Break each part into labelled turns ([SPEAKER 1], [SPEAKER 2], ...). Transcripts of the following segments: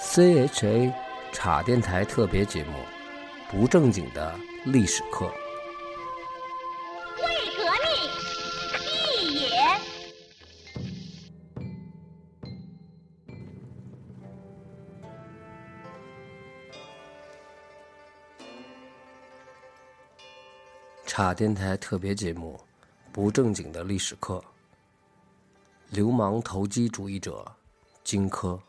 [SPEAKER 1] CHA 茶电台特别节目，不正经的历史课。
[SPEAKER 2] 为革命，义也。
[SPEAKER 1] 茶电台特别节目，不正经的历史课。流氓投机主义者，荆轲。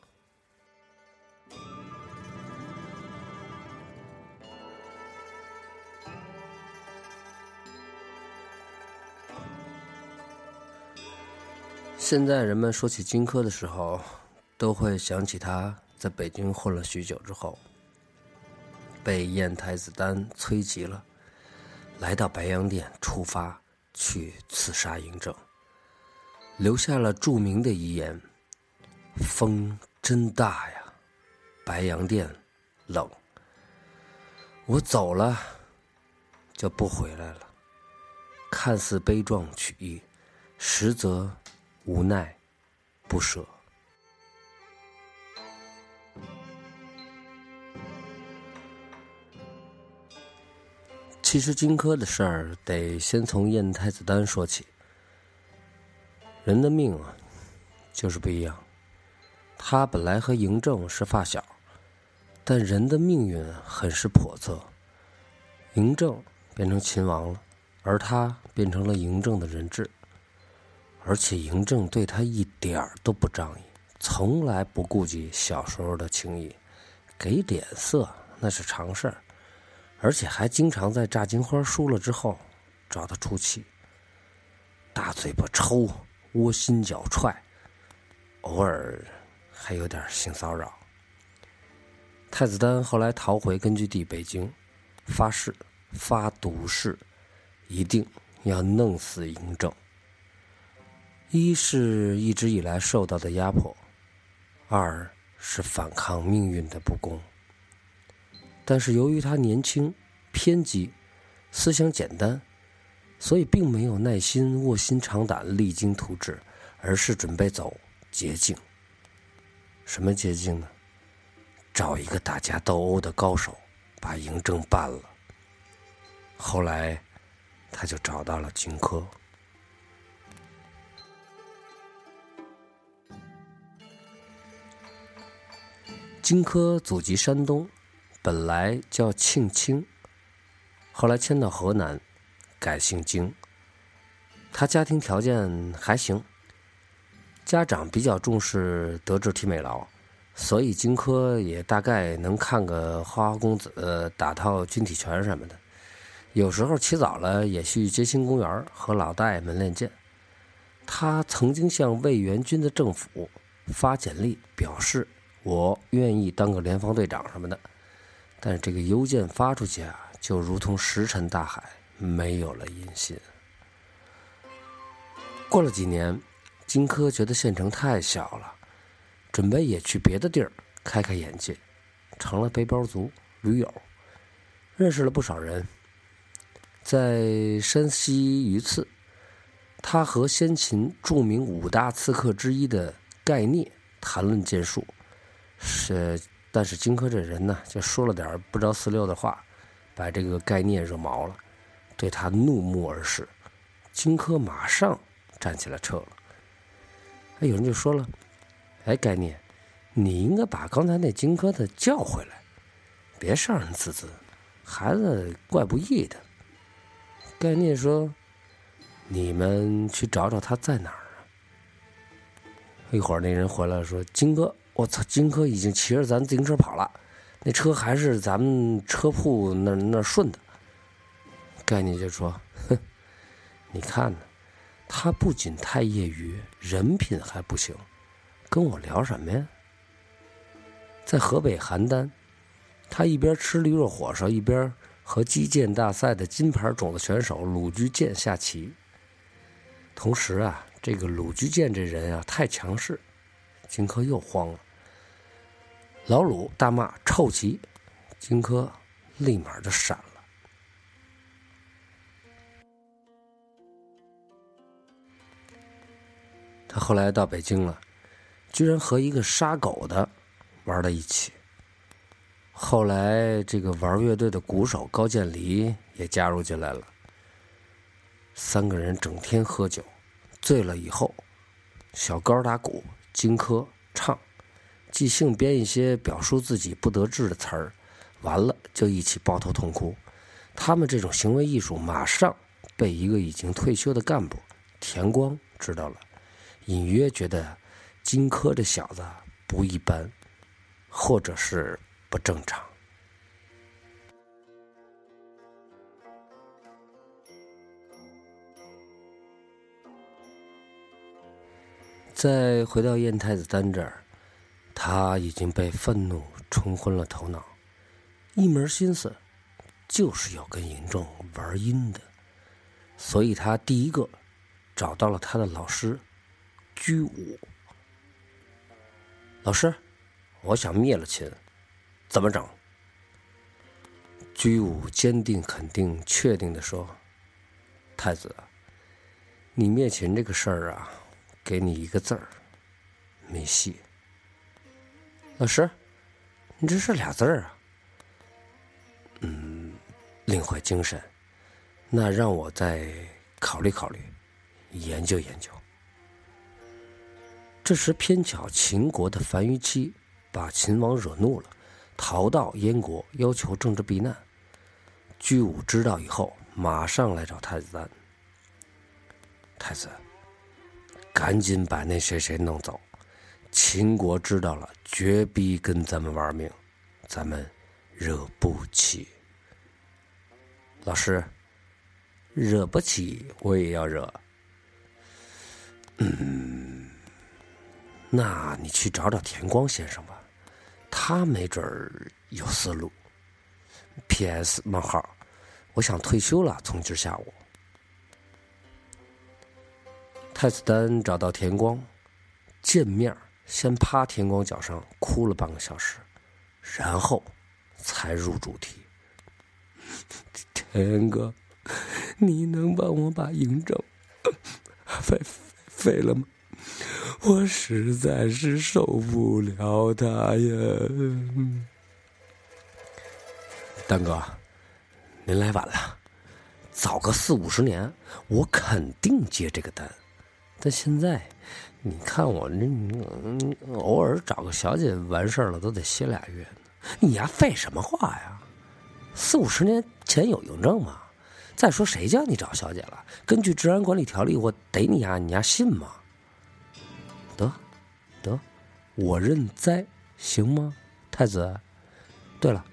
[SPEAKER 1] 现在人们说起荆轲的时候，都会想起他在北京混了许久之后，被燕太子丹催急了，来到白洋淀出发去刺杀嬴政，留下了著名的遗言：“风真大呀，白洋淀冷，我走了就不回来了。”看似悲壮曲意，实则。无奈，不舍。其实荆轲的事儿得先从燕太子丹说起。人的命啊，就是不一样。他本来和嬴政是发小，但人的命运很是叵测。嬴政变成秦王了，而他变成了嬴政的人质。而且嬴政对他一点儿都不仗义，从来不顾及小时候的情谊，给脸色那是常事儿，而且还经常在炸金花输了之后找他出气，大嘴巴抽，窝心脚踹，偶尔还有点性骚扰。太子丹后来逃回根据地北京，发誓发毒誓，一定要弄死嬴政。一是一直以来受到的压迫，二是反抗命运的不公。但是由于他年轻、偏激、思想简单，所以并没有耐心、卧薪尝胆、励精图治，而是准备走捷径。什么捷径呢？找一个打架斗殴的高手，把嬴政办了。后来，他就找到了荆轲。荆轲祖籍山东，本来叫庆清，后来迁到河南，改姓荆。他家庭条件还行，家长比较重视德智体美劳，所以荆轲也大概能看个花花公子、打套军体拳什么的。有时候起早了也去街心公园和老大爷们练剑。他曾经向魏元军的政府发简历表示。我愿意当个联防队长什么的，但是这个邮件发出去啊，就如同石沉大海，没有了音信。过了几年，荆轲觉得县城太小了，准备也去别的地儿开开眼界，成了背包族、驴友，认识了不少人。在山西榆次，他和先秦著名五大刺客之一的盖聂谈论剑术。是，但是荆轲这人呢，就说了点不着四六的话，把这个盖聂惹毛了，对他怒目而视。荆轲马上站起来撤了。哎，有人就说了：“哎，盖聂，你应该把刚才那荆轲的叫回来，别上人自尊，孩子怪不易的。”盖聂说：“你们去找找他在哪儿啊？”一会儿那人回来说：“荆轲。”我操！荆轲已经骑着咱自行车跑了，那车还是咱们车铺那那顺的。概念就说：“ 哼，你看呢，他不仅太业余，人品还不行，跟我聊什么呀？”在河北邯郸，他一边吃驴肉火烧，一边和击剑大赛的金牌种子选手鲁居剑下棋。同时啊，这个鲁居剑这人啊太强势，荆轲又慌了。老鲁大骂臭棋，荆轲立马就闪。他后来到北京了，居然和一个杀狗的玩到一起。后来，这个玩乐队的鼓手高渐离也加入进来了。三个人整天喝酒，醉了以后，小高打鼓，荆轲唱，即兴编一些表述自己不得志的词儿，完了就一起抱头痛哭。他们这种行为艺术，马上被一个已经退休的干部田光知道了，隐约觉得荆轲这小子不一般，或者是。不正常。再回到燕太子丹这儿，他已经被愤怒冲昏了头脑，一门心思就是要跟嬴政玩阴的，所以他第一个找到了他的老师居武。老师，我想灭了秦。怎么整？居武坚定、肯定、确定的说：“太子，你灭秦这个事儿啊，给你一个字儿，没戏。”老师，你这是俩字儿啊？嗯，另坏精神。那让我再考虑考虑，研究研究。这时偏巧秦国的樊於期把秦王惹怒了。逃到燕国，要求政治避难。居武知道以后，马上来找太子丹。太子，赶紧把那谁谁弄走。秦国知道了，绝逼跟咱们玩命，咱们惹不起。老师，惹不起，我也要惹。嗯，那你去找找田光先生吧。他没准儿有思路。P.S. 冒号，我想退休了，从今下午。太子丹找到田光，见面先趴田光脚上哭了半个小时，然后才入主题。田哥，你能帮我把嬴政 废废了吗？我实在是受不了他呀！丹哥，您来晚了，早个四五十年，我肯定接这个单。但现在，你看我这，偶尔找个小姐完事儿了，都得歇俩月。你丫废什么话呀？四五十年前有嬴政吗？再说谁叫你找小姐了？根据治安管理条例，我逮你呀，你丫信吗？得，得，我认栽，行吗，太子？对了，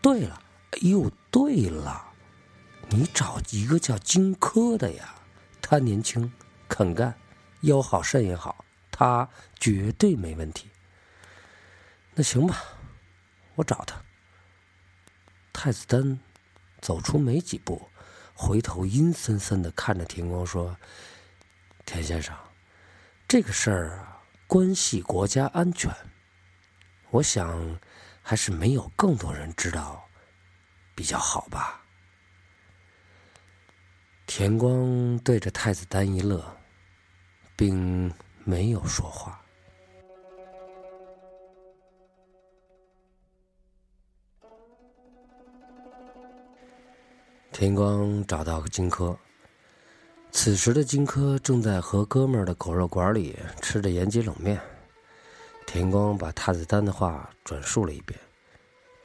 [SPEAKER 1] 对了，哎呦，对了，你找一个叫荆轲的呀，他年轻，肯干，腰好肾也好，他绝对没问题。那行吧，我找他。太子丹走出没几步，回头阴森森的看着田光说：“田先生。”这个事儿啊，关系国家安全。我想，还是没有更多人知道比较好吧。田光对着太子丹一乐，并没有说话。田光找到荆轲。此时的荆轲正在和哥们儿的狗肉馆里吃着延吉冷面。田光把太子丹的话转述了一遍，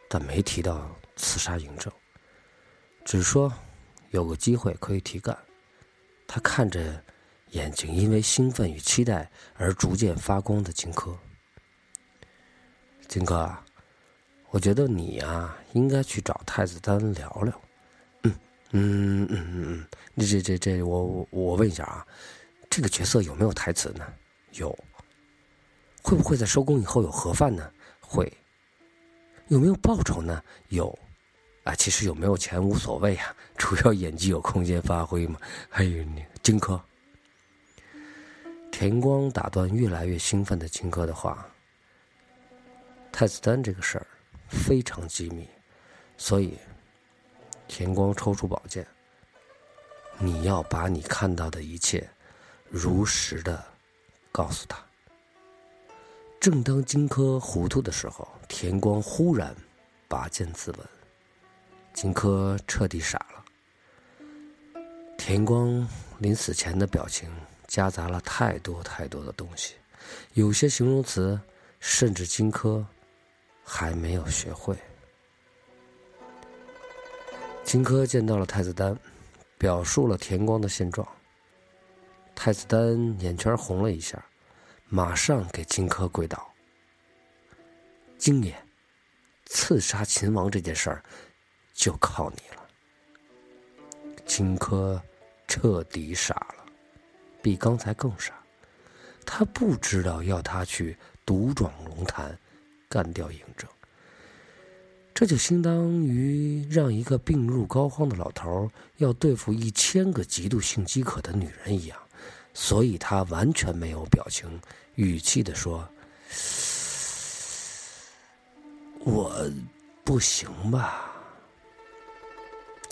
[SPEAKER 1] 但没提到刺杀嬴政，只说有个机会可以提干。他看着眼睛因为兴奋与期待而逐渐发光的荆轲，荆轲啊，我觉得你呀应该去找太子丹聊聊。嗯嗯嗯嗯，这这这，我我我问一下啊，这个角色有没有台词呢？有。会不会在收工以后有盒饭呢？会。有没有报酬呢？有。啊，其实有没有钱无所谓啊，主要演技有空间发挥嘛。还有那荆轲，田光打断越来越兴奋的荆轲的话。太子丹这个事儿非常机密，所以。田光抽出宝剑，你要把你看到的一切如实的告诉他。正当荆轲糊涂的时候，田光忽然拔剑自刎，荆轲彻底傻了。田光临死前的表情夹杂了太多太多的东西，有些形容词甚至荆轲还没有学会。荆轲见到了太子丹，表述了田光的现状。太子丹眼圈红了一下，马上给荆轲跪倒。荆爷，刺杀秦王这件事儿就靠你了。荆轲彻底傻了，比刚才更傻。他不知道要他去独闯龙潭，干掉嬴政。这就相当于让一个病入膏肓的老头要对付一千个极度性饥渴的女人一样，所以他完全没有表情，语气的说。我不行吧？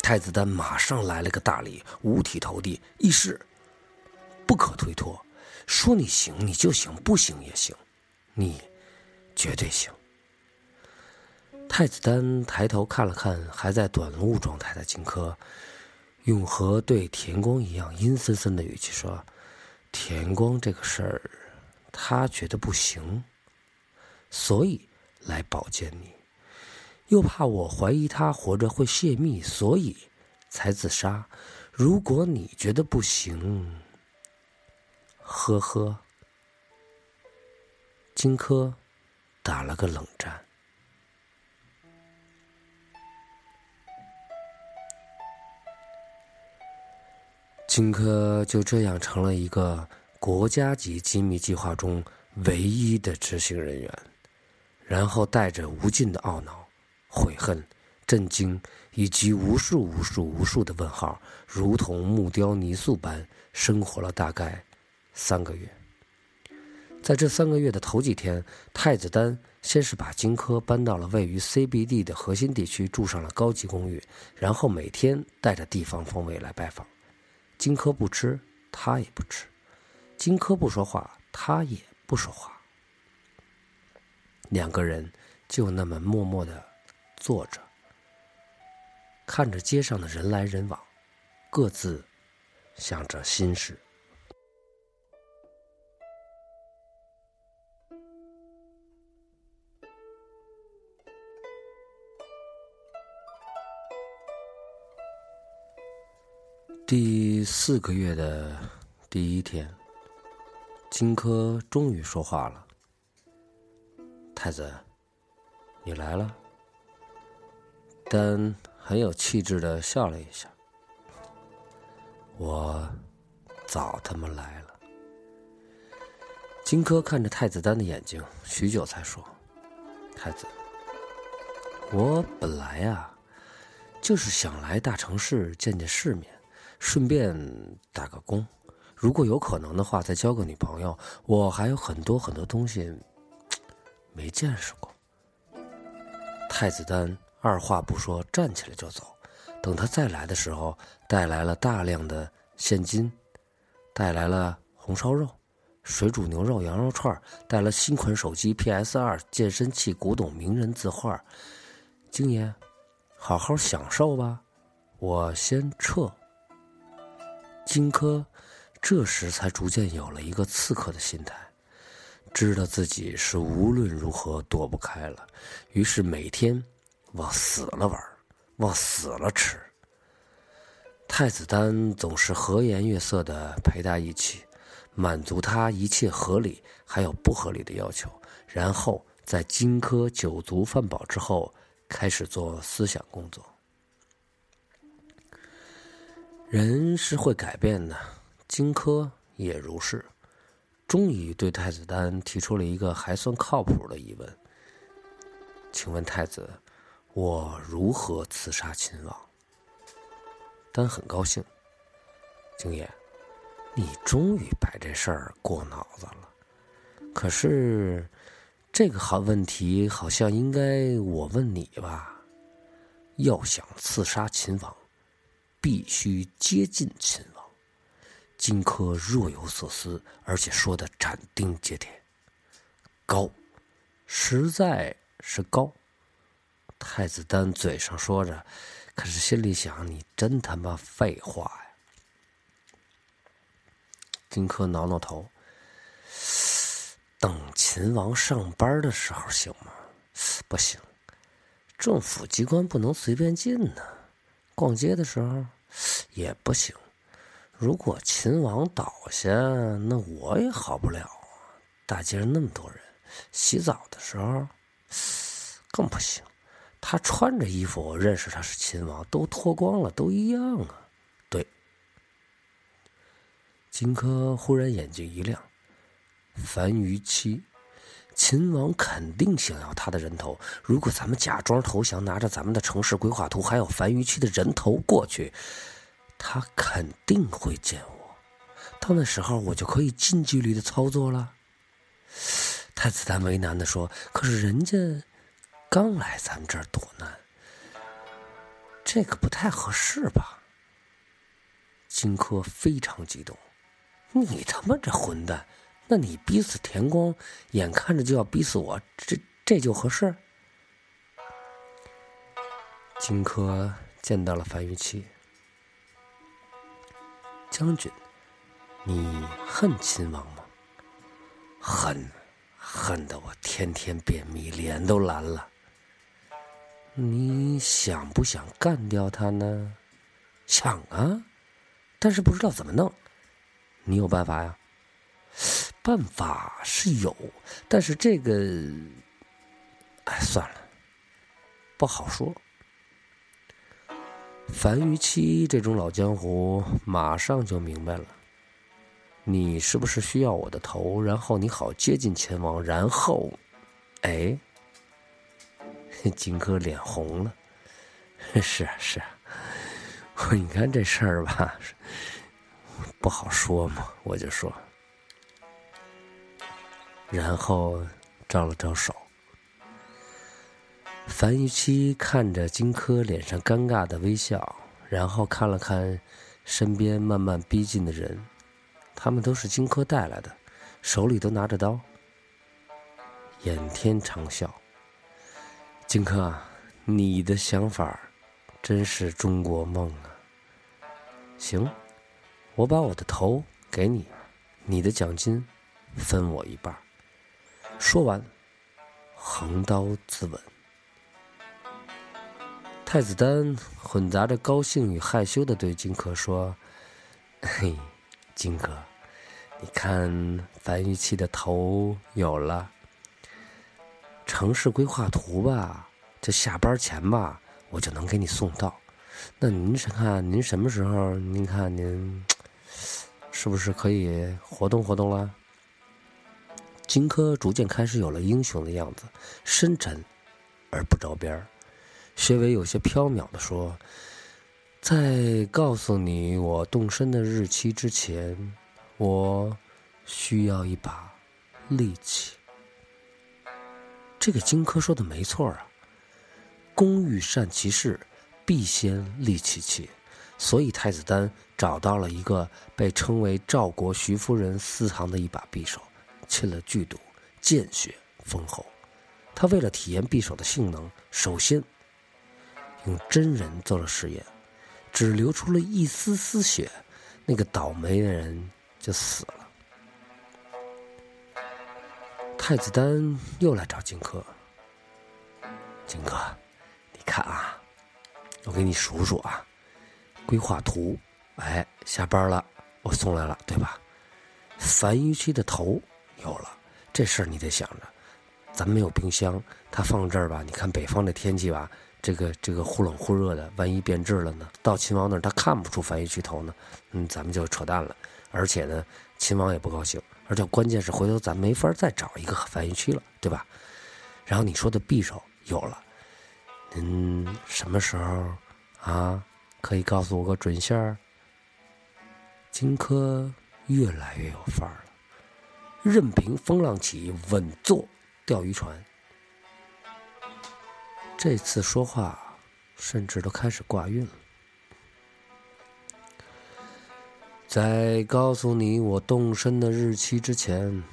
[SPEAKER 1] 太子丹马上来了个大礼，五体投地，义士不可推脱。说你行你就行，不行也行，你绝对行。太子丹抬头看了看还在短路状态的荆轲，用和对田光一样阴森森的语气说：“田光这个事儿，他觉得不行，所以。”来保荐你，又怕我怀疑他活着会泄密，所以才自杀。如果你觉得不行，呵呵。荆轲打了个冷战。荆轲就这样成了一个国家级机密计划中唯一的执行人员。然后带着无尽的懊恼、悔恨、震惊，以及无数无数无数的问号，如同木雕泥塑般生活了大概三个月。在这三个月的头几天，太子丹先是把荆轲搬到了位于 CBD 的核心地区，住上了高级公寓，然后每天带着地方风味来拜访。荆轲不吃，他也不吃；荆轲不说话，他也不说话。两个人就那么默默的坐着，看着街上的人来人往，各自想着心事。第四个月的第一天，荆轲终于说话了。太子，你来了。丹很有气质的笑了一下。我早他妈来了。荆轲看着太子丹的眼睛，许久才说：“太子，我本来啊，就是想来大城市见见世面，顺便打个工。如果有可能的话，再交个女朋友。我还有很多很多东西。”没见识过。太子丹二话不说站起来就走。等他再来的时候，带来了大量的现金，带来了红烧肉、水煮牛肉、羊肉串，带了新款手机、PS 二、健身器、古董名人字画。京爷，好好享受吧，我先撤。荆轲这时才逐渐有了一个刺客的心态。知道自己是无论如何躲不开了，于是每天往死了玩，往死了吃。太子丹总是和颜悦色的陪他一起，满足他一切合理还有不合理的要求，然后在荆轲酒足饭饱之后，开始做思想工作。人是会改变的，荆轲也如是。终于对太子丹提出了一个还算靠谱的疑问：“请问太子，我如何刺杀秦王？”丹很高兴：“景爷，你终于把这事儿过脑子了。可是，这个好问题好像应该我问你吧？要想刺杀秦王，必须接近秦王。”荆轲若有所思，而且说的斩钉截铁。高，实在是高。太子丹嘴上说着，可是心里想：你真他妈废话呀！荆轲挠挠头，等秦王上班的时候行吗？不行，政府机关不能随便进呢。逛街的时候也不行。如果秦王倒下，那我也好不了啊！大街上那么多人，洗澡的时候更不行。他穿着衣服，我认识他是秦王，都脱光了，都一样啊。对，荆轲忽然眼睛一亮，樊於期，秦王肯定想要他的人头。如果咱们假装投降，拿着咱们的城市规划图，还有樊於期的人头过去。他肯定会见我，到那时候我就可以近距离的操作了。太子丹为难的说：“可是人家刚来咱们这儿躲难，这个不太合适吧？”荆轲非常激动：“你他妈这混蛋！那你逼死田光，眼看着就要逼死我，这这就合适？”荆轲见到了樊於期。将军，你恨秦王吗？恨，恨得我天天便秘，脸都蓝了。你想不想干掉他呢？想啊，但是不知道怎么弄。你有办法呀？办法是有，但是这个，哎，算了，不好说。樊于期这种老江湖马上就明白了，你是不是需要我的头，然后你好接近秦王，然后，哎，荆轲脸红了，是 啊是啊，你看这事儿吧，不好说嘛，我就说，然后招了招手。樊於期看着荆轲脸上尴尬的微笑，然后看了看身边慢慢逼近的人，他们都是荆轲带来的，手里都拿着刀，仰天长啸：“荆轲，你的想法真是中国梦啊！行，我把我的头给你，你的奖金分我一半。”说完，横刀自刎。太子丹混杂着高兴与害羞的对荆轲说：“ 嘿，荆轲，你看樊於期的头有了，城市规划图吧，这下班前吧，我就能给你送到。那您看，您什么时候？您看您是不是可以活动活动了？”荆轲逐渐开始有了英雄的样子，深沉而不着边儿。薛伟有些飘渺的说：“在告诉你我动身的日期之前，我需要一把利器。”这个荆轲说的没错啊，“工欲善其事，必先利其器。”所以太子丹找到了一个被称为赵国徐夫人私藏的一把匕首，沁了剧毒，见血封喉。他为了体验匕首的性能，首先。用真人做了实验，只流出了一丝丝血，那个倒霉的人就死了。太子丹又来找荆轲，荆轲，你看啊，我给你数数啊，规划图，哎，下班了，我送来了，对吧？樊於期的头有了，这事儿你得想着，咱没有冰箱，他放这儿吧，你看北方的天气吧。这个这个忽冷忽热的，万一变质了呢？到秦王那儿他看不出樊於期头呢，嗯，咱们就扯淡了。而且呢，秦王也不高兴，而且关键是回头咱没法再找一个樊於期了，对吧？然后你说的匕首有了，您什么时候啊？可以告诉我个准信儿？荆轲越来越有范儿了，任凭风浪起，稳坐钓鱼船。这次说话，甚至都开始挂韵了。在告诉你我动身的日期之前，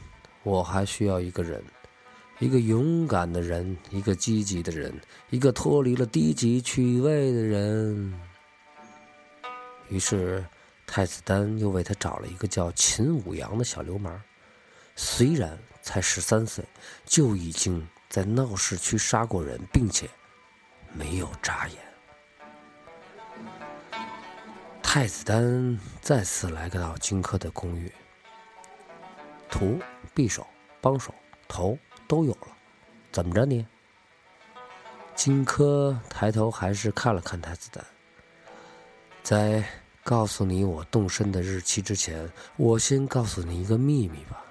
[SPEAKER 1] 我还需要一个人，一个勇敢的人，一个积极的人，一个脱离了低级趣味的人。于是，太子丹又为他找了一个叫秦舞阳的小流氓。虽然才十三岁，就已经在闹市区杀过人，并且没有眨眼。太子丹再次来到荆轲的公寓，图、匕首、帮手、头都有了，怎么着你？荆轲抬头还是看了看太子丹，在告诉你我动身的日期之前，我先告诉你一个秘密吧。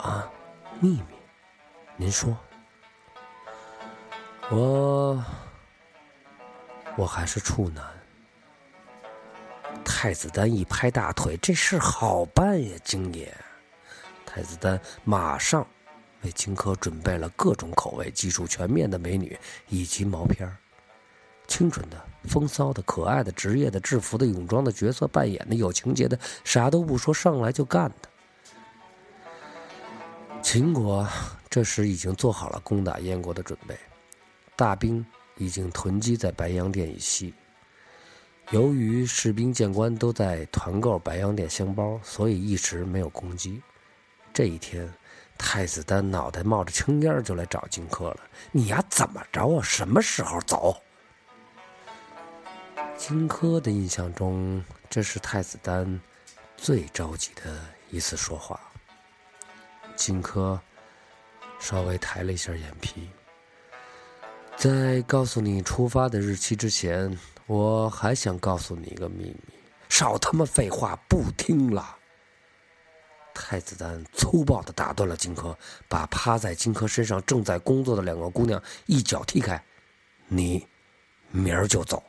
[SPEAKER 1] 啊，秘密，您说，我我还是处男。太子丹一拍大腿：“这事好办呀，京爷！”太子丹马上为荆轲准备了各种口味、技术全面的美女以及毛片儿，清纯的、风骚的、可爱的、职业的、制服的、泳装的、角色扮演的、有情节的，啥都不说，上来就干的。秦国这时已经做好了攻打燕国的准备，大兵已经囤积在白洋淀以西。由于士兵将官都在团购白洋淀香包，所以一直没有攻击。这一天，太子丹脑袋冒着青烟就来找荆轲了：“你呀，怎么着啊？什么时候走？”荆轲的印象中，这是太子丹最着急的一次说话。荆轲稍微抬了一下眼皮，在告诉你出发的日期之前，我还想告诉你一个秘密。少他妈废话，不听了！太子丹粗暴的打断了荆轲，把趴在荆轲身上正在工作的两个姑娘一脚踢开：“你明儿就走。”